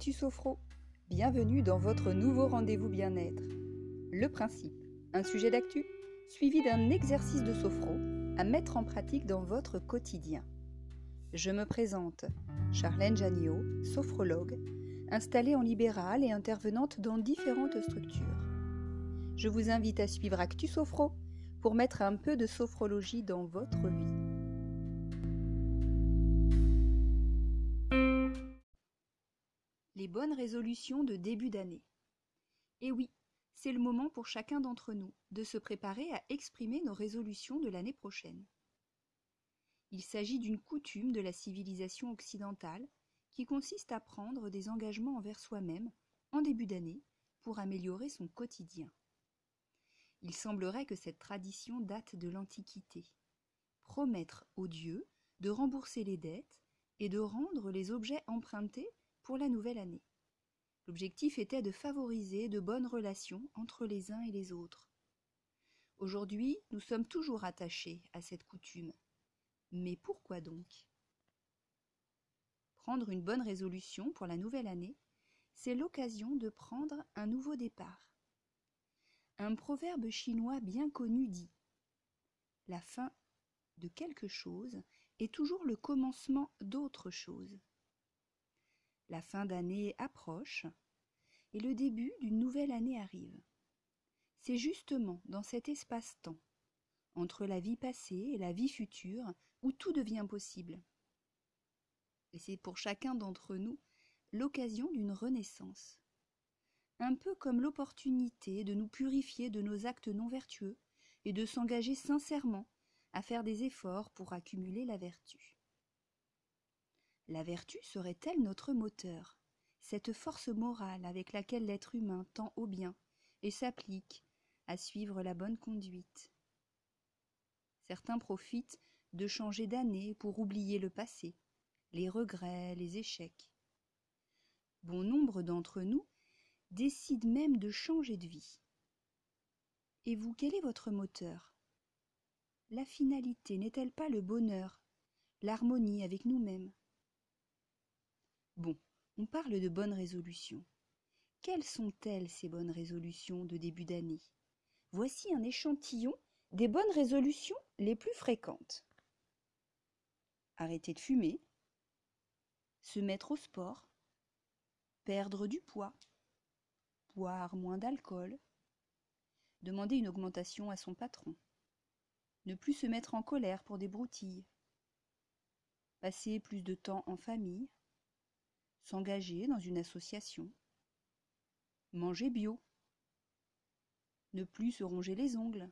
Actu Sophro. Bienvenue dans votre nouveau rendez-vous bien-être. Le principe, un sujet d'actu suivi d'un exercice de sophro à mettre en pratique dans votre quotidien. Je me présente, Charlène Janiot, sophrologue, installée en libéral et intervenante dans différentes structures. Je vous invite à suivre Actu Sophro pour mettre un peu de sophrologie dans votre vie. Bonnes résolutions de début d'année. Et oui, c'est le moment pour chacun d'entre nous de se préparer à exprimer nos résolutions de l'année prochaine. Il s'agit d'une coutume de la civilisation occidentale qui consiste à prendre des engagements envers soi-même en début d'année pour améliorer son quotidien. Il semblerait que cette tradition date de l'Antiquité. Promettre aux dieux de rembourser les dettes et de rendre les objets empruntés la nouvelle année. L'objectif était de favoriser de bonnes relations entre les uns et les autres. Aujourd'hui, nous sommes toujours attachés à cette coutume. Mais pourquoi donc? Prendre une bonne résolution pour la nouvelle année, c'est l'occasion de prendre un nouveau départ. Un proverbe chinois bien connu dit La fin de quelque chose est toujours le commencement d'autre chose. La fin d'année approche et le début d'une nouvelle année arrive. C'est justement dans cet espace-temps, entre la vie passée et la vie future, où tout devient possible. Et c'est pour chacun d'entre nous l'occasion d'une renaissance. Un peu comme l'opportunité de nous purifier de nos actes non vertueux et de s'engager sincèrement à faire des efforts pour accumuler la vertu. La vertu serait-elle notre moteur, cette force morale avec laquelle l'être humain tend au bien et s'applique à suivre la bonne conduite Certains profitent de changer d'année pour oublier le passé, les regrets, les échecs. Bon nombre d'entre nous décident même de changer de vie. Et vous, quel est votre moteur? La finalité n'est-elle pas le bonheur, l'harmonie avec nous-mêmes? Bon, on parle de bonnes résolutions. Quelles sont-elles ces bonnes résolutions de début d'année? Voici un échantillon des bonnes résolutions les plus fréquentes. Arrêter de fumer, se mettre au sport, perdre du poids, boire moins d'alcool, demander une augmentation à son patron, ne plus se mettre en colère pour des broutilles, passer plus de temps en famille, s'engager dans une association, manger bio, ne plus se ronger les ongles,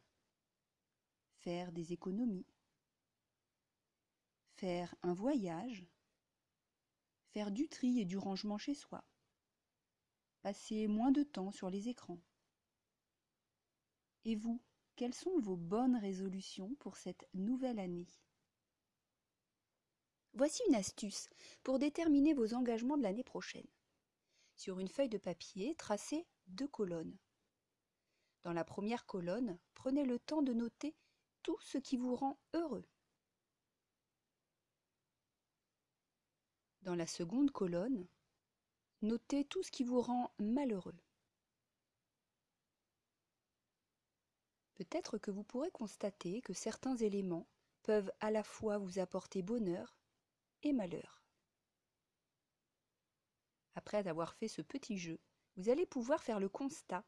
faire des économies, faire un voyage, faire du tri et du rangement chez soi, passer moins de temps sur les écrans. Et vous, quelles sont vos bonnes résolutions pour cette nouvelle année? Voici une astuce pour déterminer vos engagements de l'année prochaine. Sur une feuille de papier, tracez deux colonnes. Dans la première colonne, prenez le temps de noter tout ce qui vous rend heureux. Dans la seconde colonne, notez tout ce qui vous rend malheureux. Peut-être que vous pourrez constater que certains éléments peuvent à la fois vous apporter bonheur et malheur. Après avoir fait ce petit jeu, vous allez pouvoir faire le constat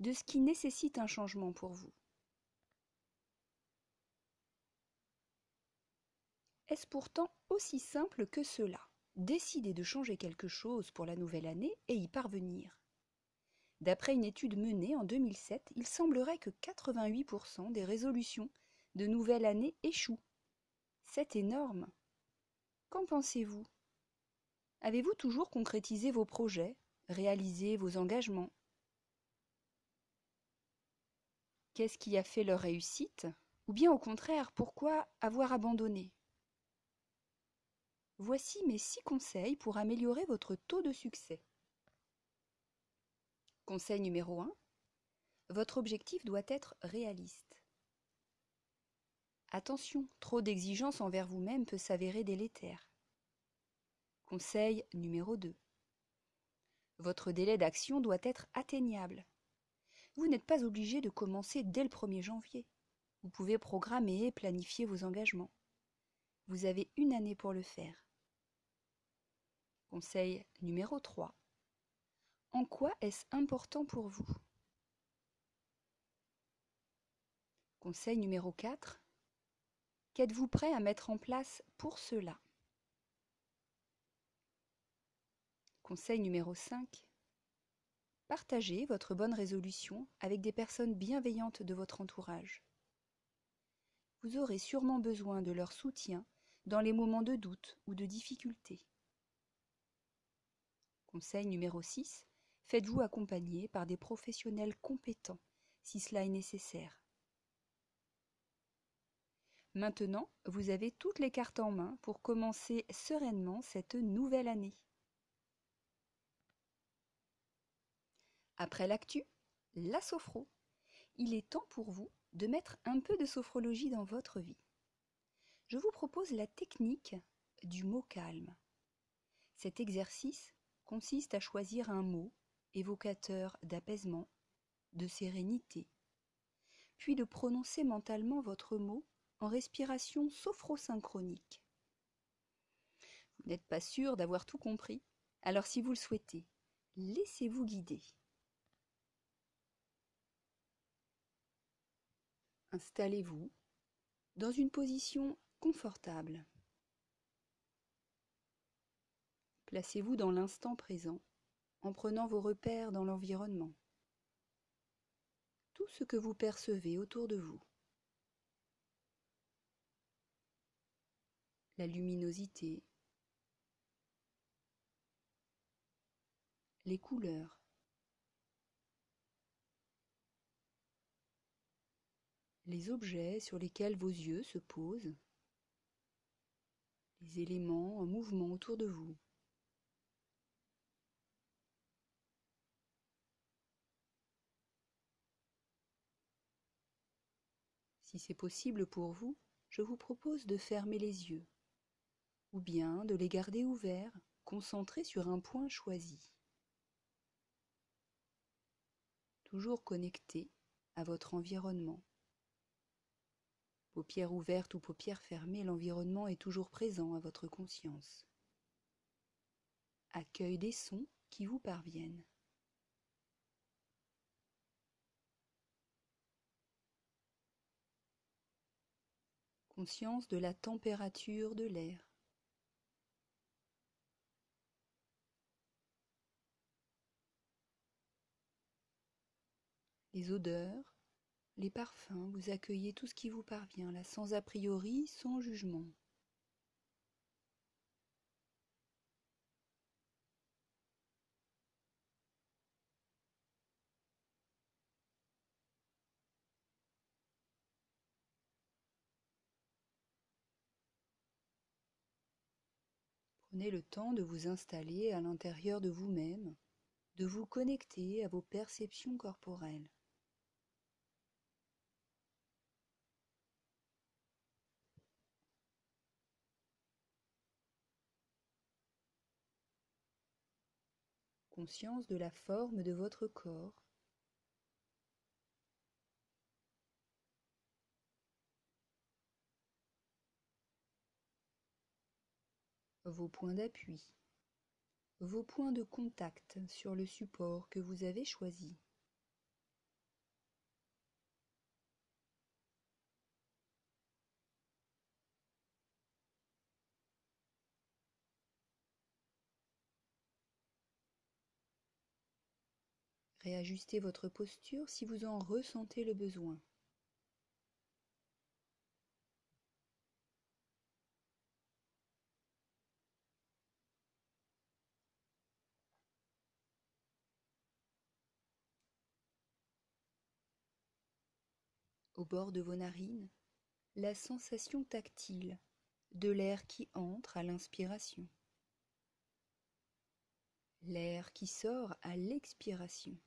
de ce qui nécessite un changement pour vous. Est-ce pourtant aussi simple que cela Décider de changer quelque chose pour la nouvelle année et y parvenir? D'après une étude menée en 2007, il semblerait que 88% des résolutions de nouvelle année échouent. C'est énorme. Qu'en pensez-vous? Avez-vous toujours concrétisé vos projets, réalisé vos engagements? Qu'est-ce qui a fait leur réussite? Ou bien au contraire, pourquoi avoir abandonné? Voici mes six conseils pour améliorer votre taux de succès. Conseil numéro 1. Votre objectif doit être réaliste. Attention, trop d'exigence envers vous-même peut s'avérer délétère. Conseil numéro 2. Votre délai d'action doit être atteignable. Vous n'êtes pas obligé de commencer dès le 1er janvier. Vous pouvez programmer et planifier vos engagements. Vous avez une année pour le faire. Conseil numéro 3. En quoi est-ce important pour vous? Conseil numéro 4. Qu'êtes-vous prêt à mettre en place pour cela? Conseil numéro 5. Partagez votre bonne résolution avec des personnes bienveillantes de votre entourage. Vous aurez sûrement besoin de leur soutien dans les moments de doute ou de difficulté. Conseil numéro 6. Faites-vous accompagner par des professionnels compétents si cela est nécessaire. Maintenant, vous avez toutes les cartes en main pour commencer sereinement cette nouvelle année. Après l'actu, la sophro. Il est temps pour vous de mettre un peu de sophrologie dans votre vie. Je vous propose la technique du mot calme. Cet exercice consiste à choisir un mot évocateur d'apaisement, de sérénité, puis de prononcer mentalement votre mot en respiration sophrosynchronique. Vous n'êtes pas sûr d'avoir tout compris, alors si vous le souhaitez, laissez-vous guider. Installez-vous dans une position confortable. Placez-vous dans l'instant présent en prenant vos repères dans l'environnement. Tout ce que vous percevez autour de vous. La luminosité, les couleurs. les objets sur lesquels vos yeux se posent, les éléments en mouvement autour de vous. Si c'est possible pour vous, je vous propose de fermer les yeux ou bien de les garder ouverts, concentrés sur un point choisi. Toujours connecté à votre environnement. Paupières ouvertes ou paupières fermées, l'environnement est toujours présent à votre conscience. Accueil des sons qui vous parviennent. Conscience de la température de l'air. Les odeurs, les parfums, vous accueillez tout ce qui vous parvient là, sans a priori, sans jugement. Prenez le temps de vous installer à l'intérieur de vous-même, de vous connecter à vos perceptions corporelles. De la forme de votre corps. Vos points d'appui, vos points de contact sur le support que vous avez choisi. Réajustez votre posture si vous en ressentez le besoin. Au bord de vos narines, la sensation tactile de l'air qui entre à l'inspiration, l'air qui sort à l'expiration.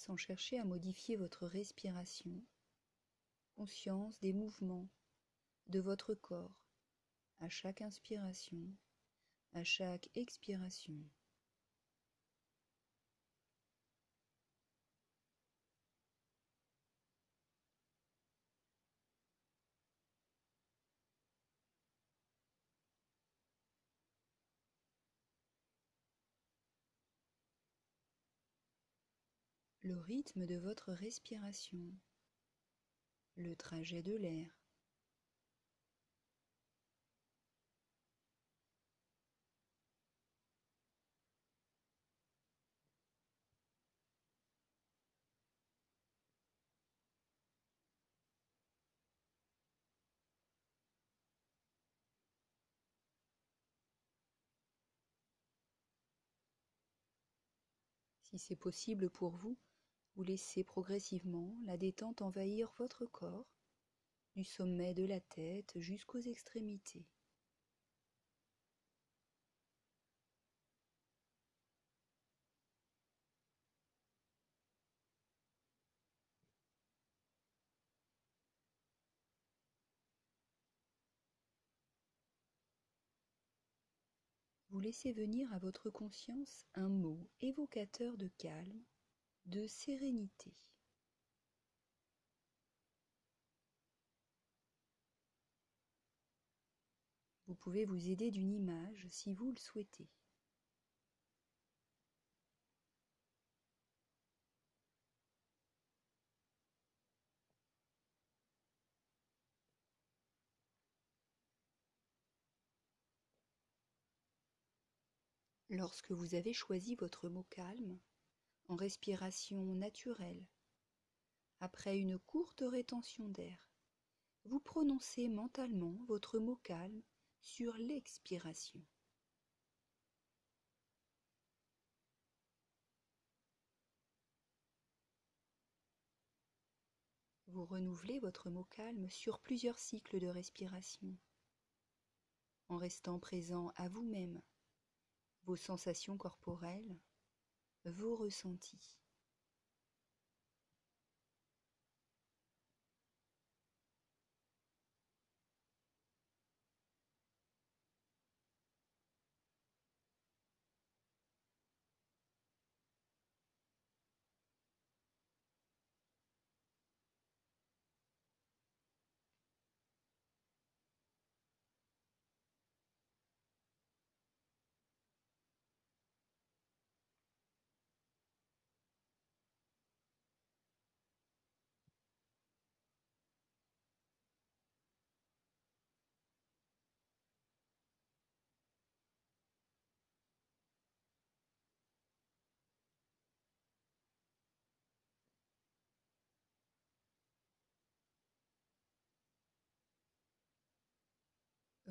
Sans chercher à modifier votre respiration, conscience des mouvements de votre corps à chaque inspiration, à chaque expiration. Le rythme de votre respiration, le trajet de l'air. Si c'est possible pour vous, vous laissez progressivement la détente envahir votre corps, du sommet de la tête jusqu'aux extrémités. Vous laissez venir à votre conscience un mot évocateur de calme de sérénité. Vous pouvez vous aider d'une image si vous le souhaitez. Lorsque vous avez choisi votre mot calme, en respiration naturelle. Après une courte rétention d'air, vous prononcez mentalement votre mot calme sur l'expiration. Vous renouvelez votre mot calme sur plusieurs cycles de respiration, en restant présent à vous-même, vos sensations corporelles, vos ressentis.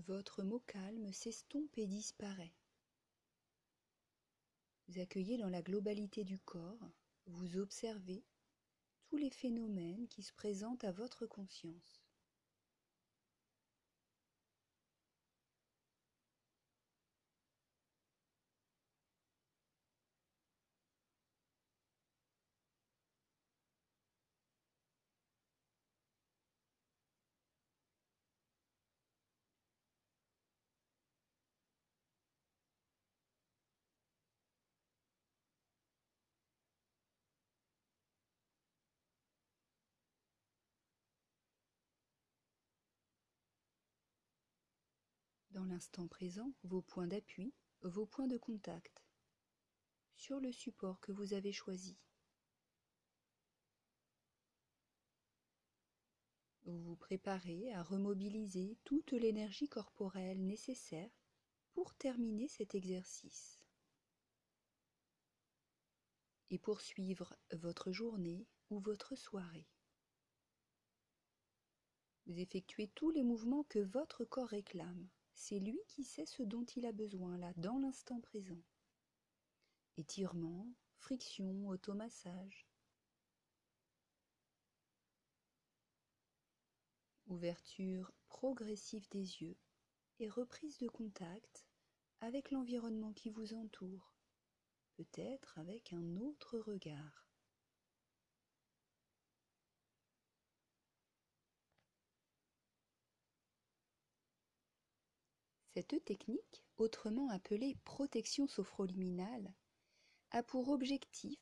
Votre mot calme s'estompe et disparaît. Vous accueillez dans la globalité du corps, vous observez tous les phénomènes qui se présentent à votre conscience. Dans l'instant présent vos points d'appui, vos points de contact sur le support que vous avez choisi. Vous vous préparez à remobiliser toute l'énergie corporelle nécessaire pour terminer cet exercice et poursuivre votre journée ou votre soirée. Vous effectuez tous les mouvements que votre corps réclame c'est lui qui sait ce dont il a besoin là, dans l'instant présent. Étirement, friction, automassage. Ouverture progressive des yeux et reprise de contact avec l'environnement qui vous entoure, peut-être avec un autre regard. Cette technique, autrement appelée protection sophroliminale, a pour objectif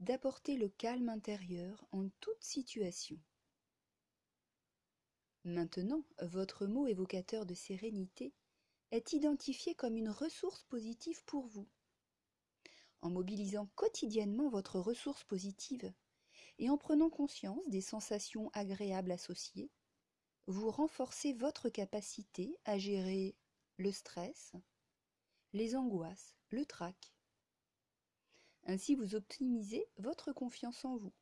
d'apporter le calme intérieur en toute situation. Maintenant, votre mot évocateur de sérénité est identifié comme une ressource positive pour vous. En mobilisant quotidiennement votre ressource positive et en prenant conscience des sensations agréables associées, vous renforcez votre capacité à gérer le stress, les angoisses, le trac. Ainsi, vous optimisez votre confiance en vous,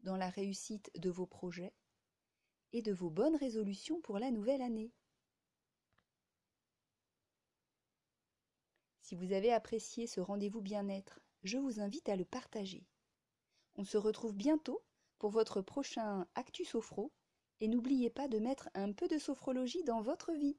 dans la réussite de vos projets et de vos bonnes résolutions pour la nouvelle année. Si vous avez apprécié ce rendez-vous bien-être, je vous invite à le partager. On se retrouve bientôt pour votre prochain Actu Sophro et n'oubliez pas de mettre un peu de sophrologie dans votre vie.